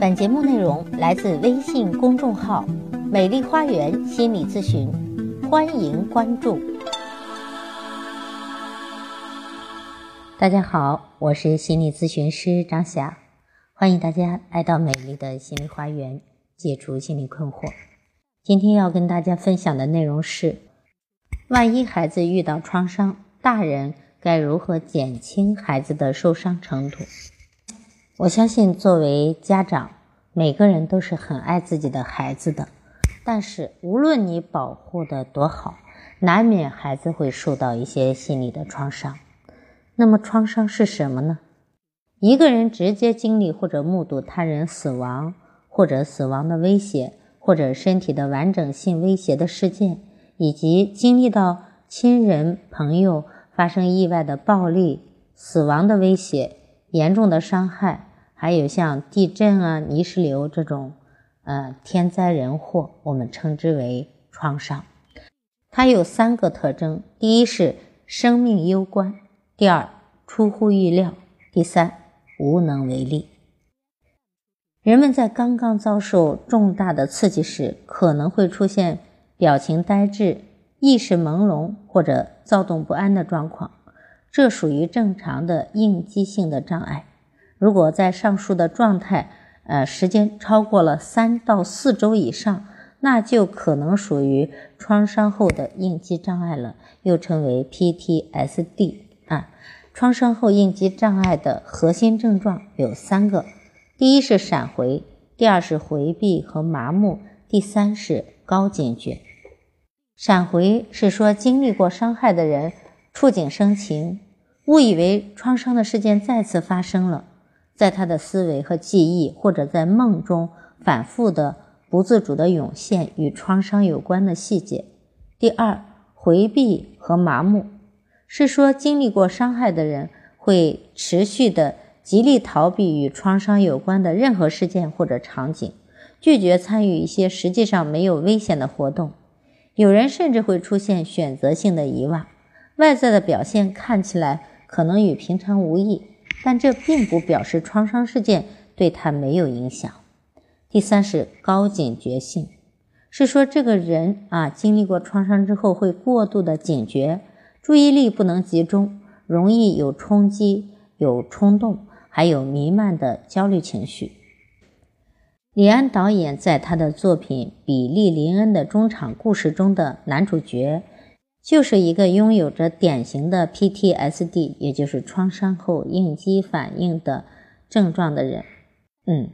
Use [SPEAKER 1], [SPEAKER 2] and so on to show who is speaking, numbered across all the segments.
[SPEAKER 1] 本节目内容来自微信公众号“美丽花园心理咨询”，欢迎关注。大家好，我是心理咨询师张霞，欢迎大家来到美丽的心理花园，解除心理困惑。今天要跟大家分享的内容是：万一孩子遇到创伤，大人该如何减轻孩子的受伤程度？我相信，作为家长，每个人都是很爱自己的孩子的。但是，无论你保护的多好，难免孩子会受到一些心理的创伤。那么，创伤是什么呢？一个人直接经历或者目睹他人死亡，或者死亡的威胁，或者身体的完整性威胁的事件，以及经历到亲人朋友发生意外的暴力、死亡的威胁。严重的伤害，还有像地震啊、泥石流这种，呃，天灾人祸，我们称之为创伤。它有三个特征：第一是生命攸关；第二出乎意料；第三无能为力。人们在刚刚遭受重大的刺激时，可能会出现表情呆滞、意识朦胧或者躁动不安的状况。这属于正常的应激性的障碍。如果在上述的状态，呃，时间超过了三到四周以上，那就可能属于创伤后的应激障碍了，又称为 PTSD 啊。创伤后应激障碍的核心症状有三个：第一是闪回，第二是回避和麻木，第三是高警觉。闪回是说经历过伤害的人触景生情。误以为创伤的事件再次发生了，在他的思维和记忆，或者在梦中反复的、不自主的涌现与创伤有关的细节。第二，回避和麻木，是说经历过伤害的人会持续的极力逃避与创伤有关的任何事件或者场景，拒绝参与一些实际上没有危险的活动。有人甚至会出现选择性的遗忘，外在的表现看起来。可能与平常无异，但这并不表示创伤事件对他没有影响。第三是高警觉性，是说这个人啊经历过创伤之后会过度的警觉，注意力不能集中，容易有冲击、有冲动，还有弥漫的焦虑情绪。李安导演在他的作品《比利·林恩的中场故事》中的男主角。就是一个拥有着典型的 PTSD，也就是创伤后应激反应的症状的人。嗯，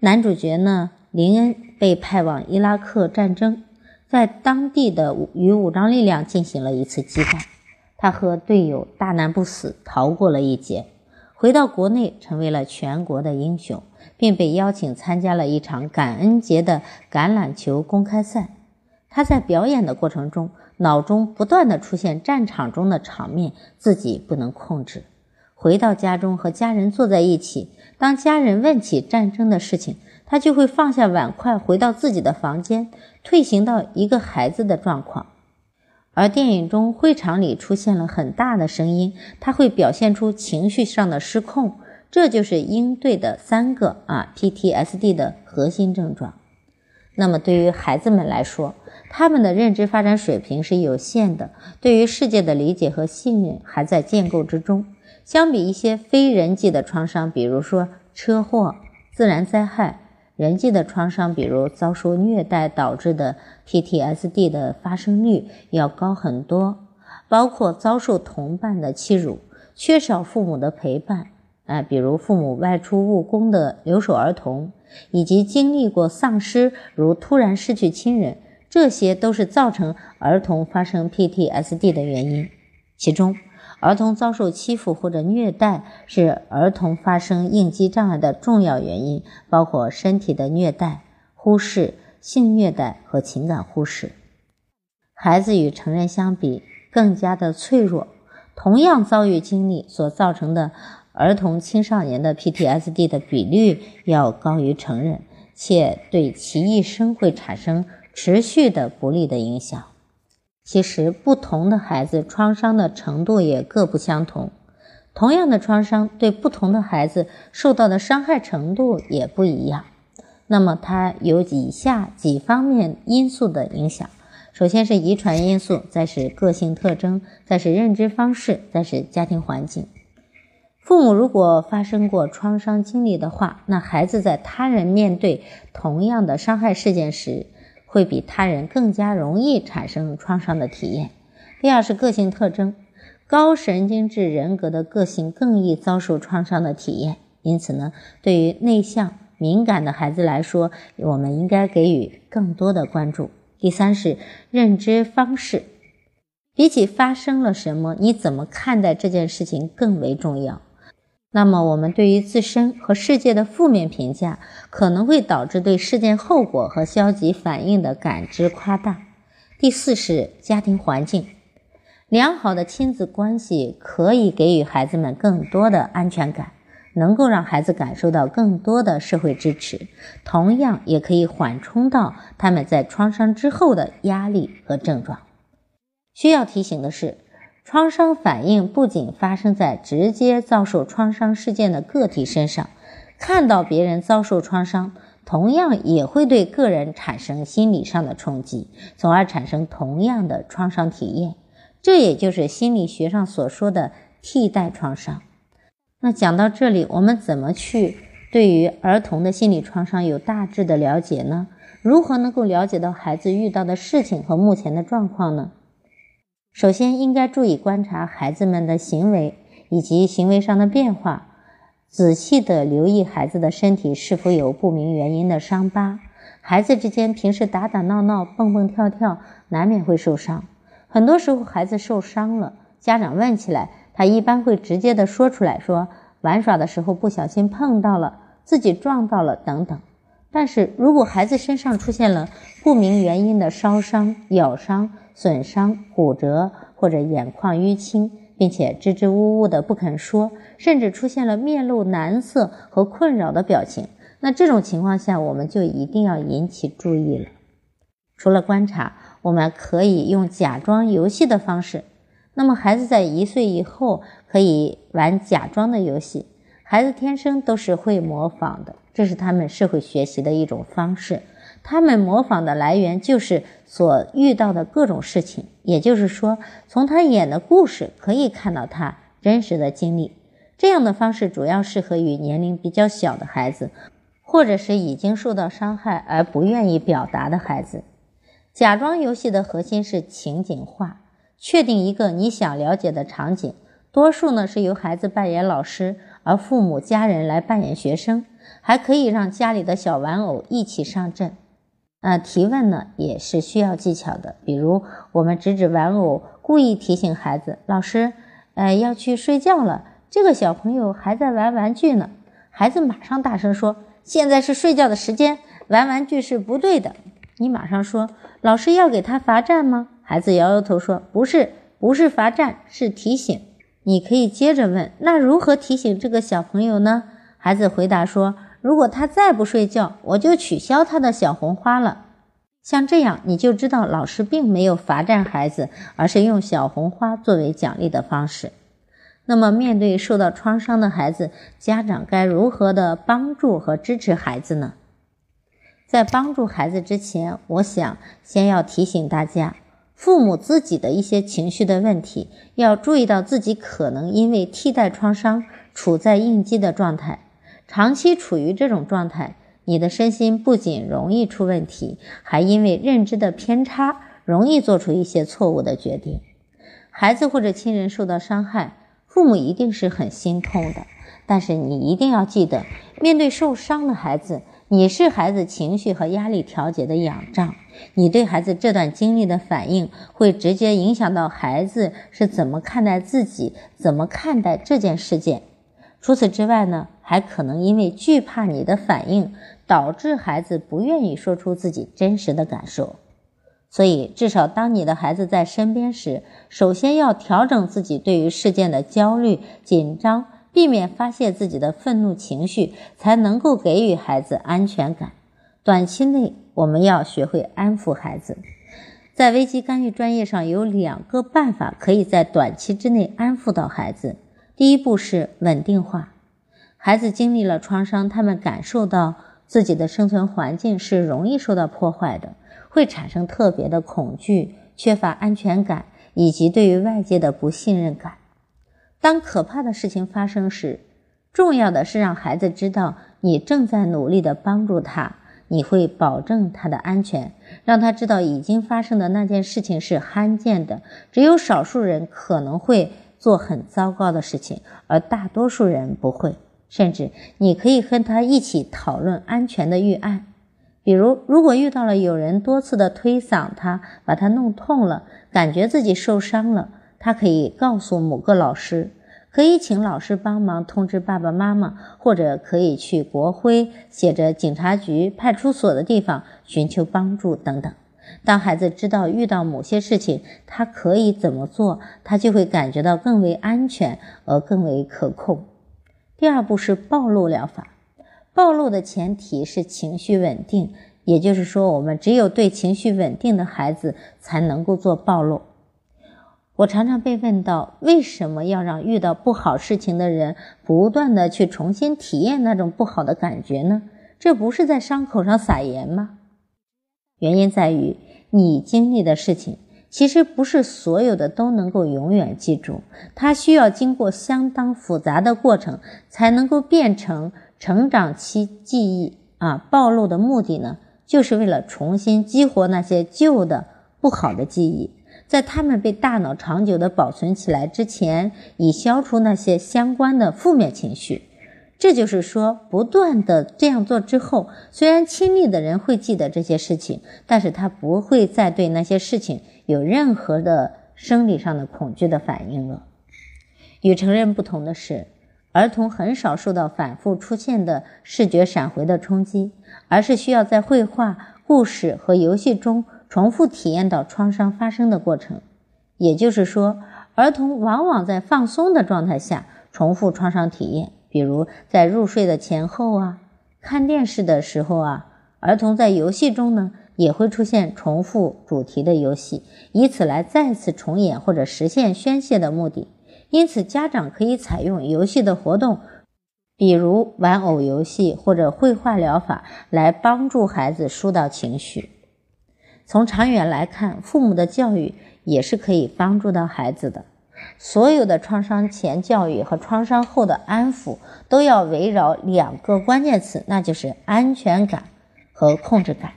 [SPEAKER 1] 男主角呢，林恩被派往伊拉克战争，在当地的与武装力量进行了一次激战，他和队友大难不死，逃过了一劫，回到国内成为了全国的英雄，并被邀请参加了一场感恩节的橄榄球公开赛。他在表演的过程中。脑中不断的出现战场中的场面，自己不能控制。回到家中和家人坐在一起，当家人问起战争的事情，他就会放下碗筷，回到自己的房间，退行到一个孩子的状况。而电影中会场里出现了很大的声音，他会表现出情绪上的失控。这就是应对的三个啊 PTSD 的核心症状。那么对于孩子们来说，他们的认知发展水平是有限的，对于世界的理解和信任还在建构之中。相比一些非人际的创伤，比如说车祸、自然灾害，人际的创伤，比如遭受虐待导致的 PTSD 的发生率要高很多。包括遭受同伴的欺辱、缺少父母的陪伴，啊，比如父母外出务工的留守儿童。以及经历过丧失，如突然失去亲人，这些都是造成儿童发生 PTSD 的原因。其中，儿童遭受欺负或者虐待是儿童发生应激障碍的重要原因，包括身体的虐待、忽视、性虐待和情感忽视。孩子与成人相比更加的脆弱，同样遭遇经历所造成的。儿童、青少年的 PTSD 的比率要高于成人，且对其一生会产生持续的不利的影响。其实，不同的孩子创伤的程度也各不相同。同样的创伤对不同的孩子受到的伤害程度也不一样。那么它有以下几方面因素的影响：首先是遗传因素，再是个性特征，再是认知方式，再是家庭环境。父母如果发生过创伤经历的话，那孩子在他人面对同样的伤害事件时，会比他人更加容易产生创伤的体验。第二是个性特征，高神经质人格的个性更易遭受创伤的体验。因此呢，对于内向敏感的孩子来说，我们应该给予更多的关注。第三是认知方式，比起发生了什么，你怎么看待这件事情更为重要。那么，我们对于自身和世界的负面评价，可能会导致对事件后果和消极反应的感知夸大。第四是家庭环境，良好的亲子关系可以给予孩子们更多的安全感，能够让孩子感受到更多的社会支持，同样也可以缓冲到他们在创伤之后的压力和症状。需要提醒的是。创伤反应不仅发生在直接遭受创伤事件的个体身上，看到别人遭受创伤，同样也会对个人产生心理上的冲击，从而产生同样的创伤体验。这也就是心理学上所说的替代创伤。那讲到这里，我们怎么去对于儿童的心理创伤有大致的了解呢？如何能够了解到孩子遇到的事情和目前的状况呢？首先，应该注意观察孩子们的行为以及行为上的变化，仔细的留意孩子的身体是否有不明原因的伤疤。孩子之间平时打打闹闹、蹦蹦跳跳，难免会受伤。很多时候，孩子受伤了，家长问起来，他一般会直接的说出来，说玩耍的时候不小心碰到了，自己撞到了等等。但是如果孩子身上出现了不明原因的烧伤、咬伤，损伤、骨折或者眼眶淤青，并且支支吾吾的不肯说，甚至出现了面露难色和困扰的表情，那这种情况下，我们就一定要引起注意了。除了观察，我们可以用假装游戏的方式。那么，孩子在一岁以后可以玩假装的游戏。孩子天生都是会模仿的，这是他们社会学习的一种方式。他们模仿的来源就是所遇到的各种事情，也就是说，从他演的故事可以看到他真实的经历。这样的方式主要适合于年龄比较小的孩子，或者是已经受到伤害而不愿意表达的孩子。假装游戏的核心是情景化，确定一个你想了解的场景，多数呢是由孩子扮演老师，而父母家人来扮演学生，还可以让家里的小玩偶一起上阵。呃，提问呢也是需要技巧的。比如，我们指指玩偶，故意提醒孩子：“老师，呃，要去睡觉了。”这个小朋友还在玩玩具呢。孩子马上大声说：“现在是睡觉的时间，玩玩具是不对的。”你马上说：“老师要给他罚站吗？”孩子摇摇头说：“不是，不是罚站，是提醒。”你可以接着问：“那如何提醒这个小朋友呢？”孩子回答说。如果他再不睡觉，我就取消他的小红花了。像这样，你就知道老师并没有罚站孩子，而是用小红花作为奖励的方式。那么，面对受到创伤的孩子，家长该如何的帮助和支持孩子呢？在帮助孩子之前，我想先要提醒大家，父母自己的一些情绪的问题，要注意到自己可能因为替代创伤处在应激的状态。长期处于这种状态，你的身心不仅容易出问题，还因为认知的偏差，容易做出一些错误的决定。孩子或者亲人受到伤害，父母一定是很心痛的。但是你一定要记得，面对受伤的孩子，你是孩子情绪和压力调节的仰仗。你对孩子这段经历的反应，会直接影响到孩子是怎么看待自己，怎么看待这件事件。除此之外呢，还可能因为惧怕你的反应，导致孩子不愿意说出自己真实的感受。所以，至少当你的孩子在身边时，首先要调整自己对于事件的焦虑、紧张，避免发泄自己的愤怒情绪，才能够给予孩子安全感。短期内，我们要学会安抚孩子。在危机干预专业上有两个办法，可以在短期之内安抚到孩子。第一步是稳定化。孩子经历了创伤，他们感受到自己的生存环境是容易受到破坏的，会产生特别的恐惧、缺乏安全感以及对于外界的不信任感。当可怕的事情发生时，重要的是让孩子知道你正在努力的帮助他，你会保证他的安全，让他知道已经发生的那件事情是罕见的，只有少数人可能会做很糟糕的事情，而大多数人不会。甚至你可以和他一起讨论安全的预案，比如，如果遇到了有人多次的推搡他，把他弄痛了，感觉自己受伤了，他可以告诉某个老师，可以请老师帮忙通知爸爸妈妈，或者可以去国徽写着警察局、派出所的地方寻求帮助等等。当孩子知道遇到某些事情他可以怎么做，他就会感觉到更为安全而更为可控。第二步是暴露疗法，暴露的前提是情绪稳定，也就是说，我们只有对情绪稳定的孩子才能够做暴露。我常常被问到，为什么要让遇到不好事情的人不断的去重新体验那种不好的感觉呢？这不是在伤口上撒盐吗？原因在于你经历的事情。其实不是所有的都能够永远记住，它需要经过相当复杂的过程才能够变成成长期记忆啊。暴露的目的呢，就是为了重新激活那些旧的不好的记忆，在它们被大脑长久的保存起来之前，以消除那些相关的负面情绪。这就是说，不断的这样做之后，虽然亲密的人会记得这些事情，但是他不会再对那些事情。有任何的生理上的恐惧的反应了。与成人不同的是，儿童很少受到反复出现的视觉闪回的冲击，而是需要在绘画、故事和游戏中重复体验到创伤发生的过程。也就是说，儿童往往在放松的状态下重复创伤体验，比如在入睡的前后啊，看电视的时候啊，儿童在游戏中呢。也会出现重复主题的游戏，以此来再次重演或者实现宣泄的目的。因此，家长可以采用游戏的活动，比如玩偶游戏或者绘画疗法，来帮助孩子疏导情绪。从长远来看，父母的教育也是可以帮助到孩子的。所有的创伤前教育和创伤后的安抚，都要围绕两个关键词，那就是安全感和控制感。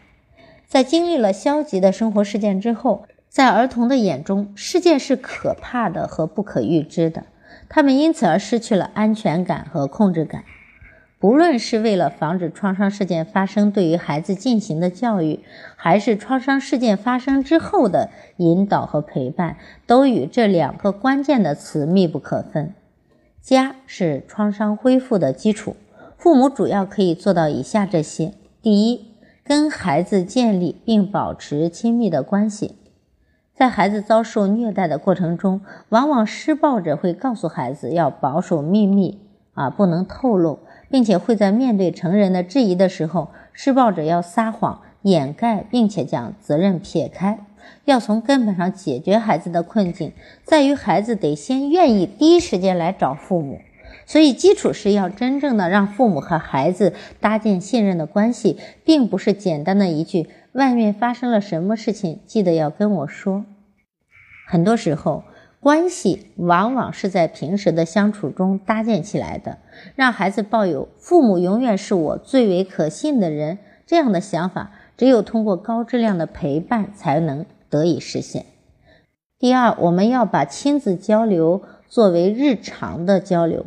[SPEAKER 1] 在经历了消极的生活事件之后，在儿童的眼中，世界是可怕的和不可预知的，他们因此而失去了安全感和控制感。不论是为了防止创伤事件发生对于孩子进行的教育，还是创伤事件发生之后的引导和陪伴，都与这两个关键的词密不可分。家是创伤恢复的基础，父母主要可以做到以下这些：第一，跟孩子建立并保持亲密的关系，在孩子遭受虐待的过程中，往往施暴者会告诉孩子要保守秘密啊，不能透露，并且会在面对成人的质疑的时候，施暴者要撒谎掩盖，并且将责任撇开。要从根本上解决孩子的困境，在于孩子得先愿意第一时间来找父母。所以，基础是要真正的让父母和孩子搭建信任的关系，并不是简单的一句“外面发生了什么事情，记得要跟我说”。很多时候，关系往往是在平时的相处中搭建起来的。让孩子抱有“父母永远是我最为可信的人”这样的想法，只有通过高质量的陪伴才能得以实现。第二，我们要把亲子交流作为日常的交流。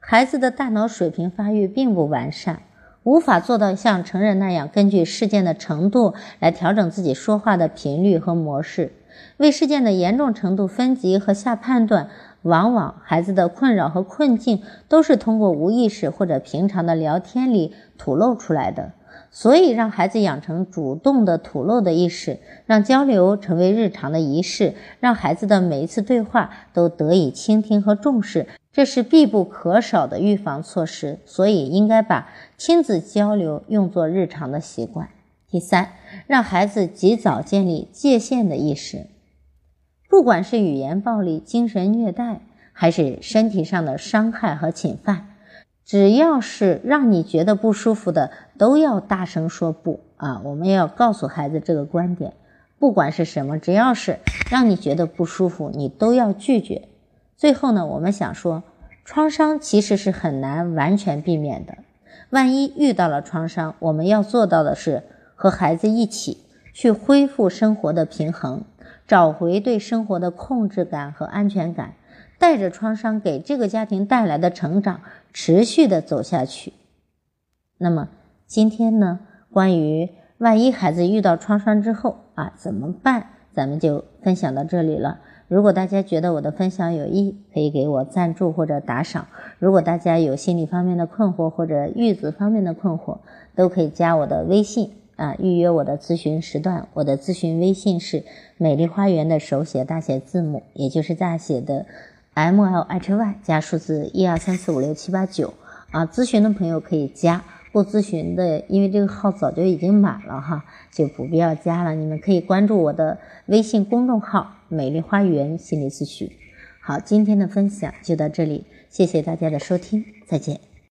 [SPEAKER 1] 孩子的大脑水平发育并不完善，无法做到像成人那样根据事件的程度来调整自己说话的频率和模式，为事件的严重程度分级和下判断。往往孩子的困扰和困境都是通过无意识或者平常的聊天里吐露出来的。所以，让孩子养成主动的吐露的意识，让交流成为日常的仪式，让孩子的每一次对话都得以倾听和重视。这是必不可少的预防措施，所以应该把亲子交流用作日常的习惯。第三，让孩子及早建立界限的意识。不管是语言暴力、精神虐待，还是身体上的伤害和侵犯，只要是让你觉得不舒服的，都要大声说不啊！我们要告诉孩子这个观点，不管是什么，只要是让你觉得不舒服，你都要拒绝。最后呢，我们想说，创伤其实是很难完全避免的。万一遇到了创伤，我们要做到的是和孩子一起去恢复生活的平衡，找回对生活的控制感和安全感。带着创伤给这个家庭带来的成长，持续的走下去。那么今天呢，关于万一孩子遇到创伤之后啊怎么办，咱们就分享到这里了。如果大家觉得我的分享有益，可以给我赞助或者打赏。如果大家有心理方面的困惑或者育子方面的困惑，都可以加我的微信啊，预约我的咨询时段。我的咨询微信是美丽花园的手写大写字母，也就是大写的。M L H Y 加数字一二三四五六七八九啊，咨询的朋友可以加，不咨询的，因为这个号早就已经满了哈，就不必要加了。你们可以关注我的微信公众号“美丽花园心理咨询”。好，今天的分享就到这里，谢谢大家的收听，再见。